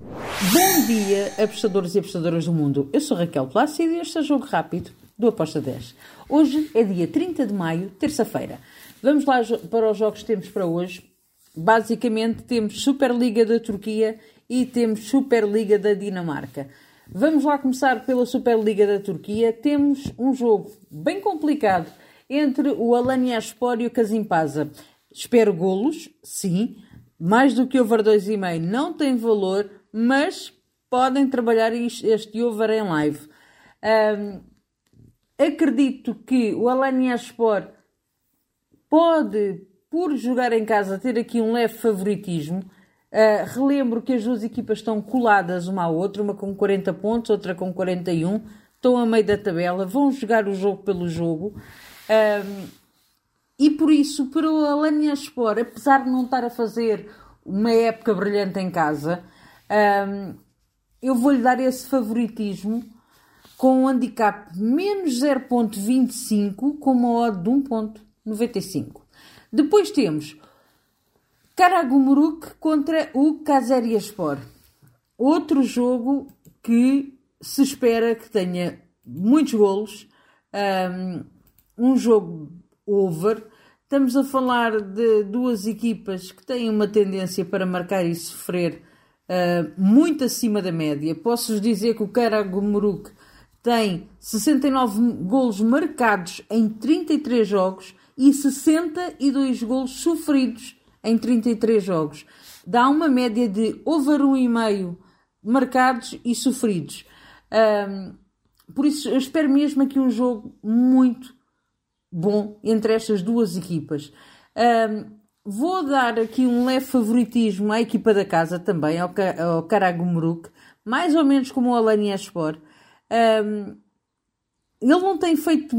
Bom dia, apostadores e apostadoras do mundo. Eu sou Raquel Plácido e este é o Jogo Rápido do Aposta 10. Hoje é dia 30 de maio, terça-feira. Vamos lá para os jogos que temos para hoje. Basicamente temos Superliga da Turquia e temos Superliga da Dinamarca. Vamos lá começar pela Superliga da Turquia. Temos um jogo bem complicado entre o Alanyaspor e o Kasimpasa. Espero golos, sim. Mais do que over 2,5 não tem valor, mas podem trabalhar este over em live. Um, acredito que o Alanyaspor pode, por jogar em casa, ter aqui um leve favoritismo. Uh, relembro que as duas equipas estão coladas uma à outra, uma com 40 pontos, outra com 41, estão a meio da tabela, vão jogar o jogo pelo jogo. Um, e por isso, para o Alanya Sport, apesar de não estar a fazer uma época brilhante em casa, um, eu vou-lhe dar esse favoritismo com um handicap menos 0.25 com uma odd de 1.95. Depois temos Karagumruk contra o Kazeriaspor. Outro jogo que se espera que tenha muitos golos. Um, um jogo over. Estamos a falar de duas equipas que têm uma tendência para marcar e sofrer uh, muito acima da média. Posso-vos dizer que o Karagumruk tem 69 golos marcados em 33 jogos e 62 golos sofridos em 33 jogos. Dá uma média de over 1,5 marcados e sofridos. Um, por isso, eu espero mesmo aqui um jogo muito bom entre estas duas equipas. Um, vou dar aqui um leve favoritismo à equipa da casa também, ao, ao Karagumruk, mais ou menos como o Alanya Sport. Um, ele não tem feito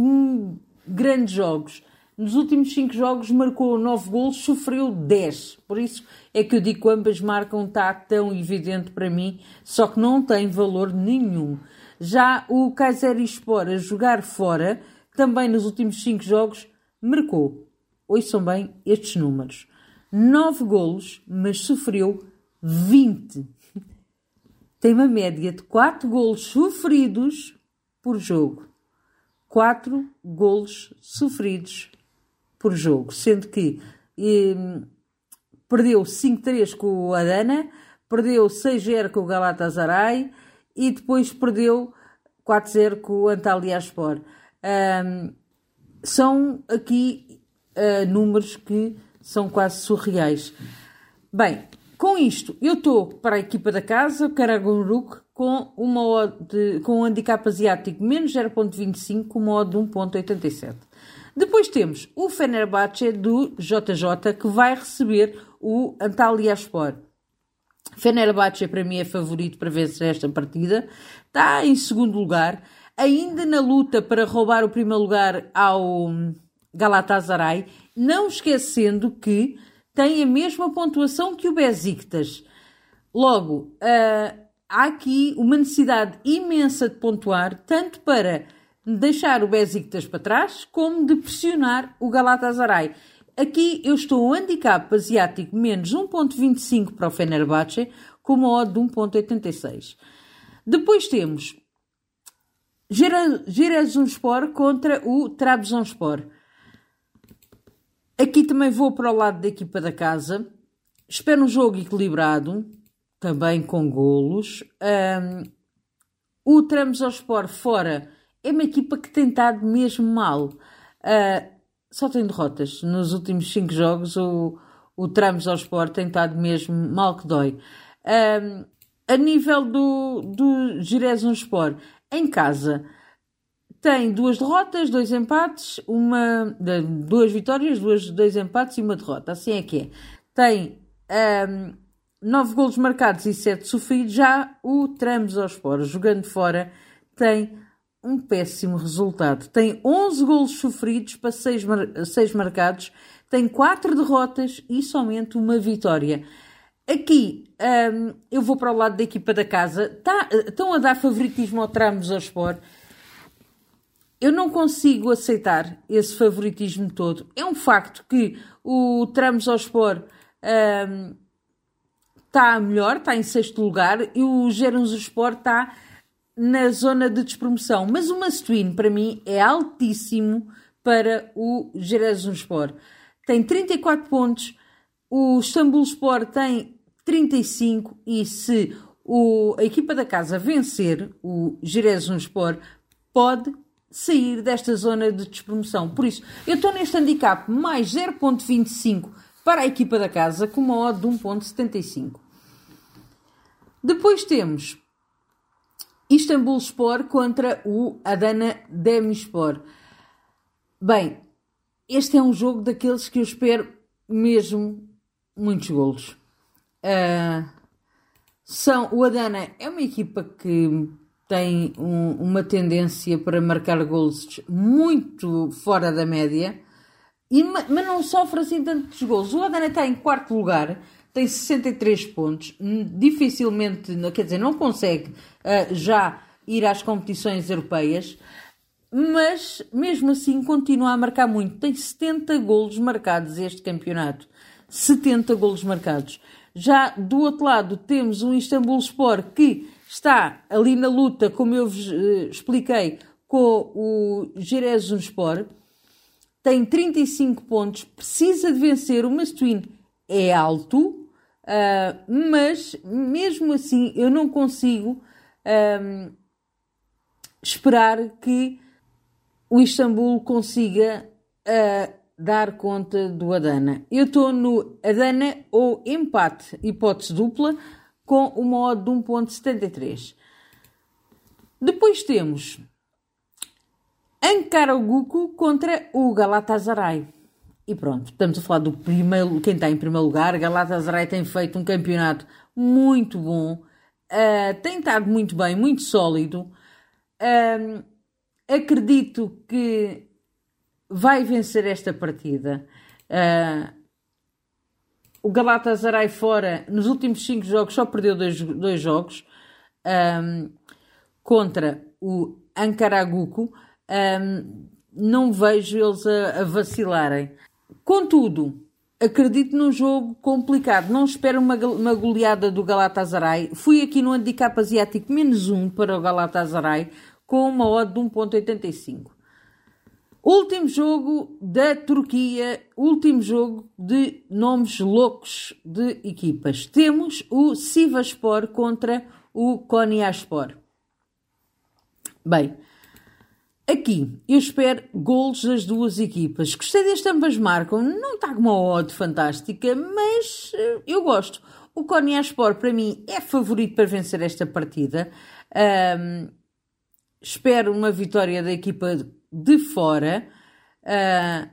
grandes jogos, nos últimos 5 jogos marcou 9 gols, sofreu 10. Por isso é que eu digo que ambas marcam está tão evidente para mim, só que não tem valor nenhum. Já o Kayserispor a jogar fora, também nos últimos 5 jogos, marcou. Ouçam bem estes números. 9 golos, mas sofreu 20. Tem uma média de 4 golos sofridos por jogo. 4 golos sofridos por jogo, sendo que eh, perdeu 5-3 com o Adana, perdeu 6-0 com o Galatasaray e depois perdeu 4-0 com o Antalyaspor. Um, são aqui números que são quase surreais. Bem, com isto, eu estou para a equipa da casa, Karaguruk, com, uma de, com um handicap asiático menos 0.25, com uma odd de 1.87. Depois temos o Fenerbahçe do JJ que vai receber o Antalyaspor. Fenerbahçe para mim é favorito para vencer esta partida. Está em segundo lugar, ainda na luta para roubar o primeiro lugar ao Galatasaray, não esquecendo que tem a mesma pontuação que o Besiktas. Logo, uh, há aqui uma necessidade imensa de pontuar, tanto para deixar o Besiktas para trás, como de pressionar o Galatasaray. Aqui eu estou um handicap asiático menos 1.25 para o Fenerbahçe, com uma odd de 1.86. Depois temos Giresunspor contra o Trabzonspor. Aqui também vou para o lado da equipa da casa. Espero um jogo equilibrado, também com golos. Um, o Trabzonspor fora é uma equipa que tem estado mesmo mal. Uh, só tem derrotas. Nos últimos cinco jogos, o, o Sport tem estado mesmo mal que dói. Uh, a nível do, do Girezon Sport, em casa, tem duas derrotas, dois empates, uma, duas vitórias, duas, dois empates e uma derrota. Assim é que é. Tem um, nove golos marcados e sete sofridos. Já o Sport, jogando fora, tem um péssimo resultado. Tem 11 golos sofridos para 6, mar 6 marcados, tem 4 derrotas e somente uma vitória. Aqui um, eu vou para o lado da equipa da casa. Tá, estão a dar favoritismo ao Tramos ao Sport. Eu não consigo aceitar esse favoritismo todo. É um facto que o um, está melhor, está em sexto lugar, e o Sport está na zona de despromoção. Mas o Mastuíno, para mim, é altíssimo para o Sport. Tem 34 pontos, o Istambul Sport tem 35 e se o, a equipa da casa vencer o Sport, pode sair desta zona de despromoção. Por isso, eu estou neste handicap mais 0.25 para a equipa da casa com uma odd de 1.75. Depois temos Istambul Sport contra o Adana Demirspor. Bem, este é um jogo daqueles que eu espero mesmo muitos golos. Uh, são, o Adana é uma equipa que tem um, uma tendência para marcar gols muito fora da média, e, mas não sofre assim tantos gols. O Adana está em quarto lugar, tem 63 pontos, dificilmente, quer dizer, não consegue uh, já ir às competições europeias, mas mesmo assim continua a marcar muito. Tem 70 golos marcados este campeonato. 70 golos marcados. Já do outro lado temos um Istambul Sport que está ali na luta, como eu vos uh, expliquei, com o Sport. Tem 35 pontos, precisa de vencer. O Mastuíno é alto, uh, mas mesmo assim eu não consigo uh, esperar que o Istambul consiga uh, dar conta do Adana. Eu estou no Adana ou empate, hipótese dupla, com uma odd de 1.73. Depois temos Ankara Guku contra o Galatasaray. E pronto, estamos a falar do primeiro, quem está em primeiro lugar. Galatasaray tem feito um campeonato muito bom, uh, tem estado muito bem, muito sólido. Uh, acredito que vai vencer esta partida. Uh, o Galatasaray fora, nos últimos cinco jogos, só perdeu dois jogos um, contra o Ankaraguco. Um, não vejo eles a, a, vacilarem. Contudo, acredito num jogo complicado. Não espero uma, uma goleada do Galatasaray. Fui aqui no handicap asiático menos um para o Galatasaray com uma odd de 1.85. Último jogo da Turquia, último jogo de nomes loucos de equipas. Temos o Sivaspor contra o Konyaspor. Bem, aqui eu espero golos das duas equipas. Gostei deste ambas marcam, não está com uma odd fantástica, mas eh, eu gosto. O Konyaspor para mim é favorito para vencer esta partida. Um, espero uma vitória da equipa de fora. Uh,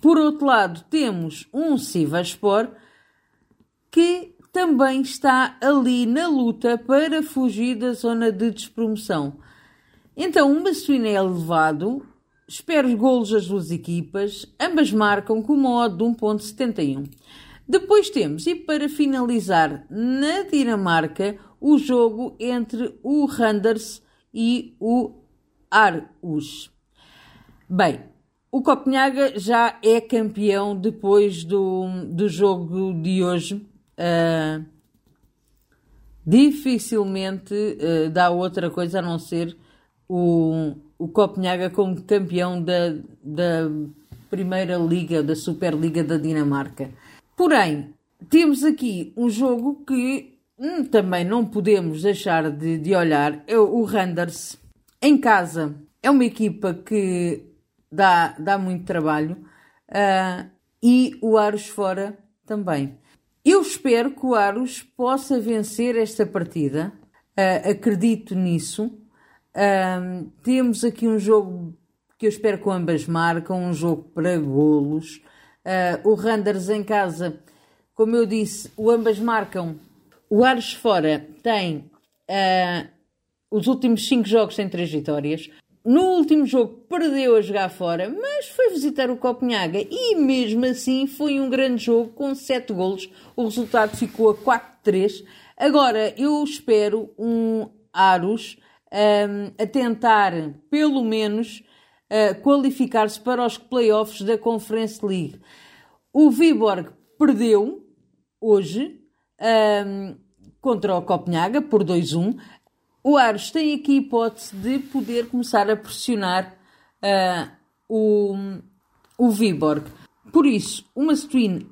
por outro lado, temos um Sivaspor que também está ali na luta para fugir da zona de despromoção. Então, o Massuína é elevado, espero os golos das duas equipas, ambas marcam com uma odd de 1.71. Depois temos, e para finalizar, na Dinamarca, o jogo entre o Randers e o Arus. Bem, o Copenhaga já é campeão depois do, do jogo de hoje. Uh, dificilmente uh, dá outra coisa a não ser o, o Copenhaga como campeão da, da Primeira Liga, da Superliga da Dinamarca. Porém, temos aqui um jogo que hum, também não podemos deixar de, de olhar, é o Randers em casa é uma equipa que dá, dá muito trabalho uh, e o Aros fora também. Eu espero que o Aros possa vencer esta partida, uh, acredito nisso. Uh, temos aqui um jogo que eu espero que ambas marcam, um jogo para golos. o Randers em casa, como eu disse, o ambas marcam. O Aros fora tem os últimos 5 jogos têm 3 vitórias. No último jogo perdeu a jogar fora, mas foi visitar o Copenhaga e mesmo assim foi um grande jogo com 7 golos. O resultado ficou a 4-3. Agora eu espero um Aros um, a tentar pelo menos uh, qualificar-se para os playoffs da Conference League. O Viborg perdeu hoje um, contra o Copenhaga por 2-1. O Aros tem aqui a hipótese de poder começar a pressionar uh, o, o Viborg. Por isso, o Mastuin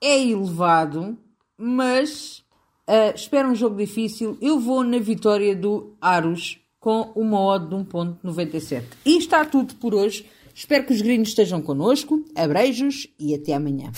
é elevado, mas uh, espero um jogo difícil. Eu vou na vitória do Aros com uma odd de 1.97. E está tudo por hoje. Espero que os gringos estejam connosco. Abreijos e até amanhã.